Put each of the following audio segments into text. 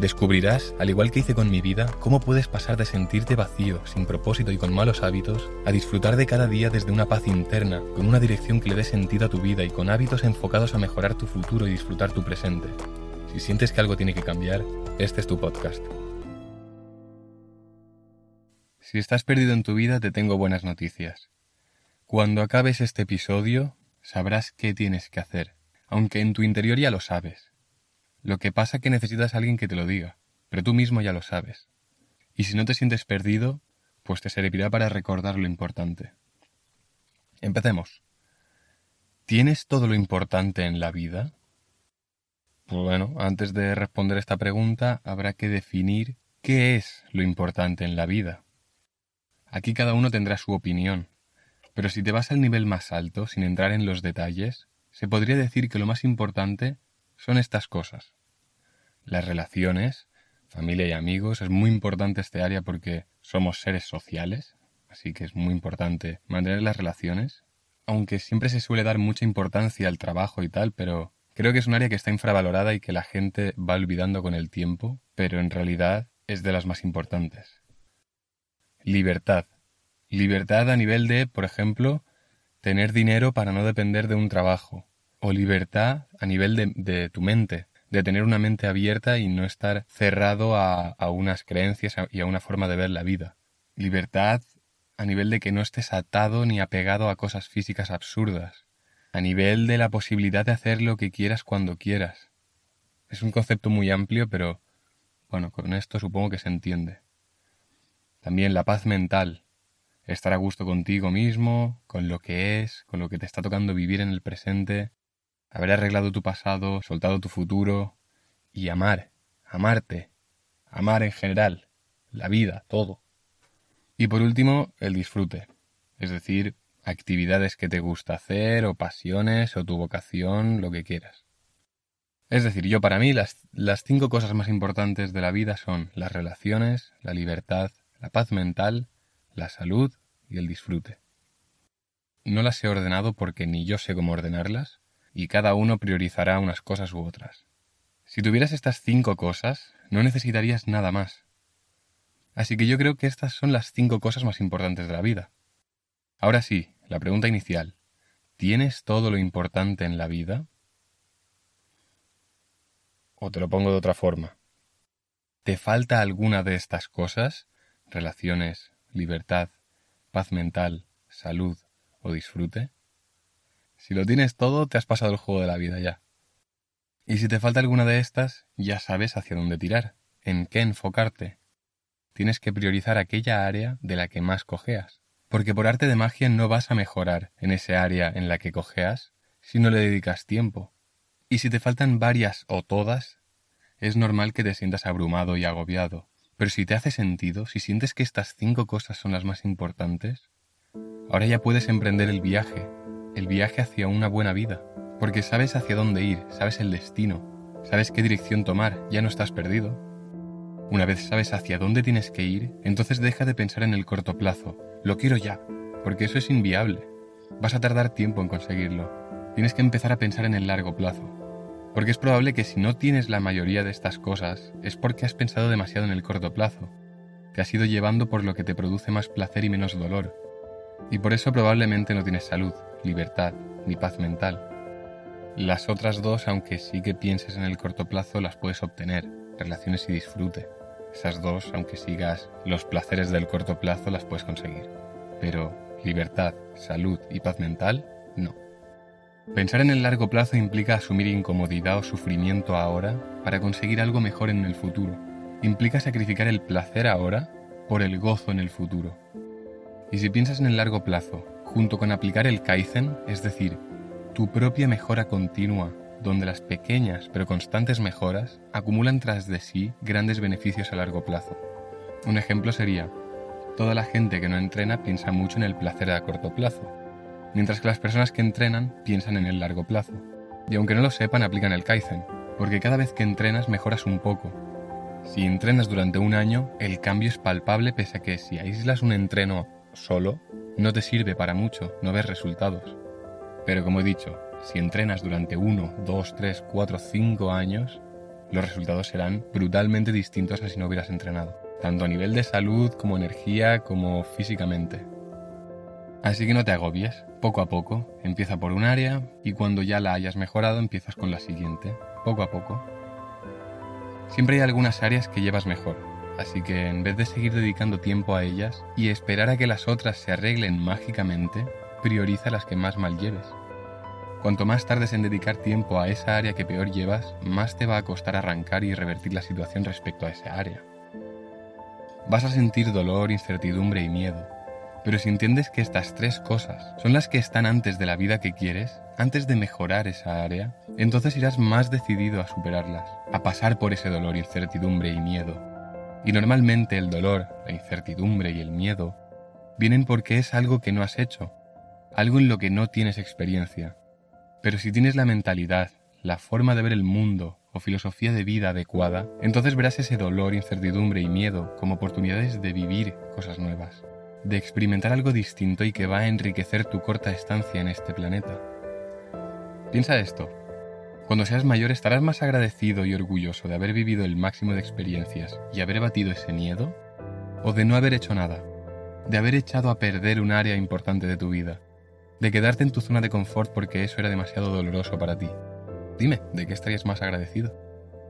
Descubrirás, al igual que hice con mi vida, cómo puedes pasar de sentirte vacío, sin propósito y con malos hábitos, a disfrutar de cada día desde una paz interna, con una dirección que le dé sentido a tu vida y con hábitos enfocados a mejorar tu futuro y disfrutar tu presente. Si sientes que algo tiene que cambiar, este es tu podcast. Si estás perdido en tu vida, te tengo buenas noticias. Cuando acabes este episodio, sabrás qué tienes que hacer, aunque en tu interior ya lo sabes lo que pasa es que necesitas a alguien que te lo diga, pero tú mismo ya lo sabes. Y si no te sientes perdido, pues te servirá para recordar lo importante. Empecemos. ¿Tienes todo lo importante en la vida? Pues bueno, antes de responder esta pregunta habrá que definir qué es lo importante en la vida. Aquí cada uno tendrá su opinión, pero si te vas al nivel más alto, sin entrar en los detalles, se podría decir que lo más importante son estas cosas las relaciones, familia y amigos. Es muy importante este área porque somos seres sociales, así que es muy importante mantener las relaciones. Aunque siempre se suele dar mucha importancia al trabajo y tal, pero creo que es un área que está infravalorada y que la gente va olvidando con el tiempo, pero en realidad es de las más importantes. Libertad. Libertad a nivel de, por ejemplo, tener dinero para no depender de un trabajo. O libertad a nivel de, de tu mente de tener una mente abierta y no estar cerrado a, a unas creencias y a una forma de ver la vida. Libertad a nivel de que no estés atado ni apegado a cosas físicas absurdas, a nivel de la posibilidad de hacer lo que quieras cuando quieras. Es un concepto muy amplio, pero bueno, con esto supongo que se entiende. También la paz mental, estar a gusto contigo mismo, con lo que es, con lo que te está tocando vivir en el presente, haber arreglado tu pasado, soltado tu futuro y amar, amarte, amar en general, la vida, todo. Y por último, el disfrute, es decir, actividades que te gusta hacer o pasiones o tu vocación, lo que quieras. Es decir, yo para mí las, las cinco cosas más importantes de la vida son las relaciones, la libertad, la paz mental, la salud y el disfrute. No las he ordenado porque ni yo sé cómo ordenarlas, y cada uno priorizará unas cosas u otras. Si tuvieras estas cinco cosas, no necesitarías nada más. Así que yo creo que estas son las cinco cosas más importantes de la vida. Ahora sí, la pregunta inicial. ¿Tienes todo lo importante en la vida? O te lo pongo de otra forma. ¿Te falta alguna de estas cosas? Relaciones, libertad, paz mental, salud o disfrute. Si lo tienes todo, te has pasado el juego de la vida ya. Y si te falta alguna de estas, ya sabes hacia dónde tirar, en qué enfocarte. Tienes que priorizar aquella área de la que más cojeas, porque por arte de magia no vas a mejorar en ese área en la que cojeas si no le dedicas tiempo. Y si te faltan varias o todas, es normal que te sientas abrumado y agobiado. Pero si te hace sentido, si sientes que estas cinco cosas son las más importantes, ahora ya puedes emprender el viaje el viaje hacia una buena vida, porque sabes hacia dónde ir, sabes el destino, sabes qué dirección tomar, ya no estás perdido. Una vez sabes hacia dónde tienes que ir, entonces deja de pensar en el corto plazo, lo quiero ya, porque eso es inviable. Vas a tardar tiempo en conseguirlo. Tienes que empezar a pensar en el largo plazo, porque es probable que si no tienes la mayoría de estas cosas, es porque has pensado demasiado en el corto plazo. Te has ido llevando por lo que te produce más placer y menos dolor, y por eso probablemente no tienes salud, libertad ni paz mental. Las otras dos, aunque sí que pienses en el corto plazo, las puedes obtener, relaciones y disfrute. Esas dos, aunque sigas los placeres del corto plazo, las puedes conseguir. Pero libertad, salud y paz mental, no. Pensar en el largo plazo implica asumir incomodidad o sufrimiento ahora para conseguir algo mejor en el futuro. Implica sacrificar el placer ahora por el gozo en el futuro. Y si piensas en el largo plazo, junto con aplicar el Kaizen, es decir, tu propia mejora continua, donde las pequeñas pero constantes mejoras acumulan tras de sí grandes beneficios a largo plazo. Un ejemplo sería, toda la gente que no entrena piensa mucho en el placer a corto plazo, mientras que las personas que entrenan piensan en el largo plazo. Y aunque no lo sepan, aplican el Kaizen, porque cada vez que entrenas mejoras un poco. Si entrenas durante un año, el cambio es palpable pese a que si aíslas un entreno solo, no te sirve para mucho, no ves resultados. Pero como he dicho, si entrenas durante 1, 2, 3, 4, 5 años, los resultados serán brutalmente distintos a si no hubieras entrenado, tanto a nivel de salud como energía como físicamente. Así que no te agobies, poco a poco, empieza por un área y cuando ya la hayas mejorado empiezas con la siguiente, poco a poco. Siempre hay algunas áreas que llevas mejor, así que en vez de seguir dedicando tiempo a ellas y esperar a que las otras se arreglen mágicamente, prioriza las que más mal lleves. Cuanto más tardes en dedicar tiempo a esa área que peor llevas, más te va a costar arrancar y revertir la situación respecto a esa área. Vas a sentir dolor, incertidumbre y miedo, pero si entiendes que estas tres cosas son las que están antes de la vida que quieres, antes de mejorar esa área, entonces irás más decidido a superarlas, a pasar por ese dolor, incertidumbre y miedo. Y normalmente el dolor, la incertidumbre y el miedo vienen porque es algo que no has hecho, algo en lo que no tienes experiencia. Pero si tienes la mentalidad, la forma de ver el mundo o filosofía de vida adecuada, entonces verás ese dolor, incertidumbre y miedo como oportunidades de vivir cosas nuevas, de experimentar algo distinto y que va a enriquecer tu corta estancia en este planeta. Piensa esto. Cuando seas mayor estarás más agradecido y orgulloso de haber vivido el máximo de experiencias y haber batido ese miedo, o de no haber hecho nada, de haber echado a perder un área importante de tu vida, de quedarte en tu zona de confort porque eso era demasiado doloroso para ti. Dime, ¿de qué estarías más agradecido?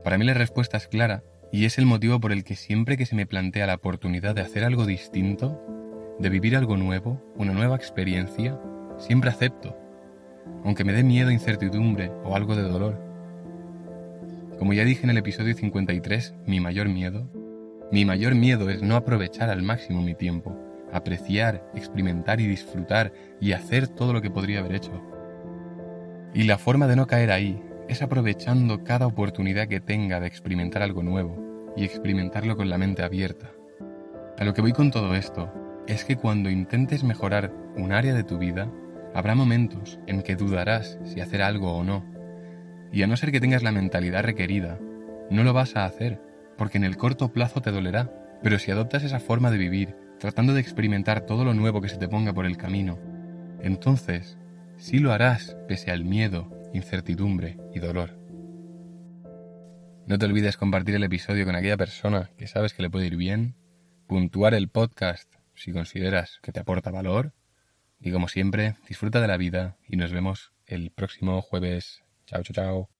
Para mí la respuesta es clara y es el motivo por el que siempre que se me plantea la oportunidad de hacer algo distinto, de vivir algo nuevo, una nueva experiencia, siempre acepto aunque me dé miedo, incertidumbre o algo de dolor. Como ya dije en el episodio 53, mi mayor miedo, mi mayor miedo es no aprovechar al máximo mi tiempo, apreciar, experimentar y disfrutar y hacer todo lo que podría haber hecho. Y la forma de no caer ahí es aprovechando cada oportunidad que tenga de experimentar algo nuevo y experimentarlo con la mente abierta. A lo que voy con todo esto es que cuando intentes mejorar un área de tu vida, Habrá momentos en que dudarás si hacer algo o no, y a no ser que tengas la mentalidad requerida, no lo vas a hacer, porque en el corto plazo te dolerá, pero si adoptas esa forma de vivir, tratando de experimentar todo lo nuevo que se te ponga por el camino, entonces sí lo harás pese al miedo, incertidumbre y dolor. No te olvides compartir el episodio con aquella persona que sabes que le puede ir bien, puntuar el podcast si consideras que te aporta valor y como siempre, disfruta de la vida y nos vemos el próximo jueves. Chao, chao, chao.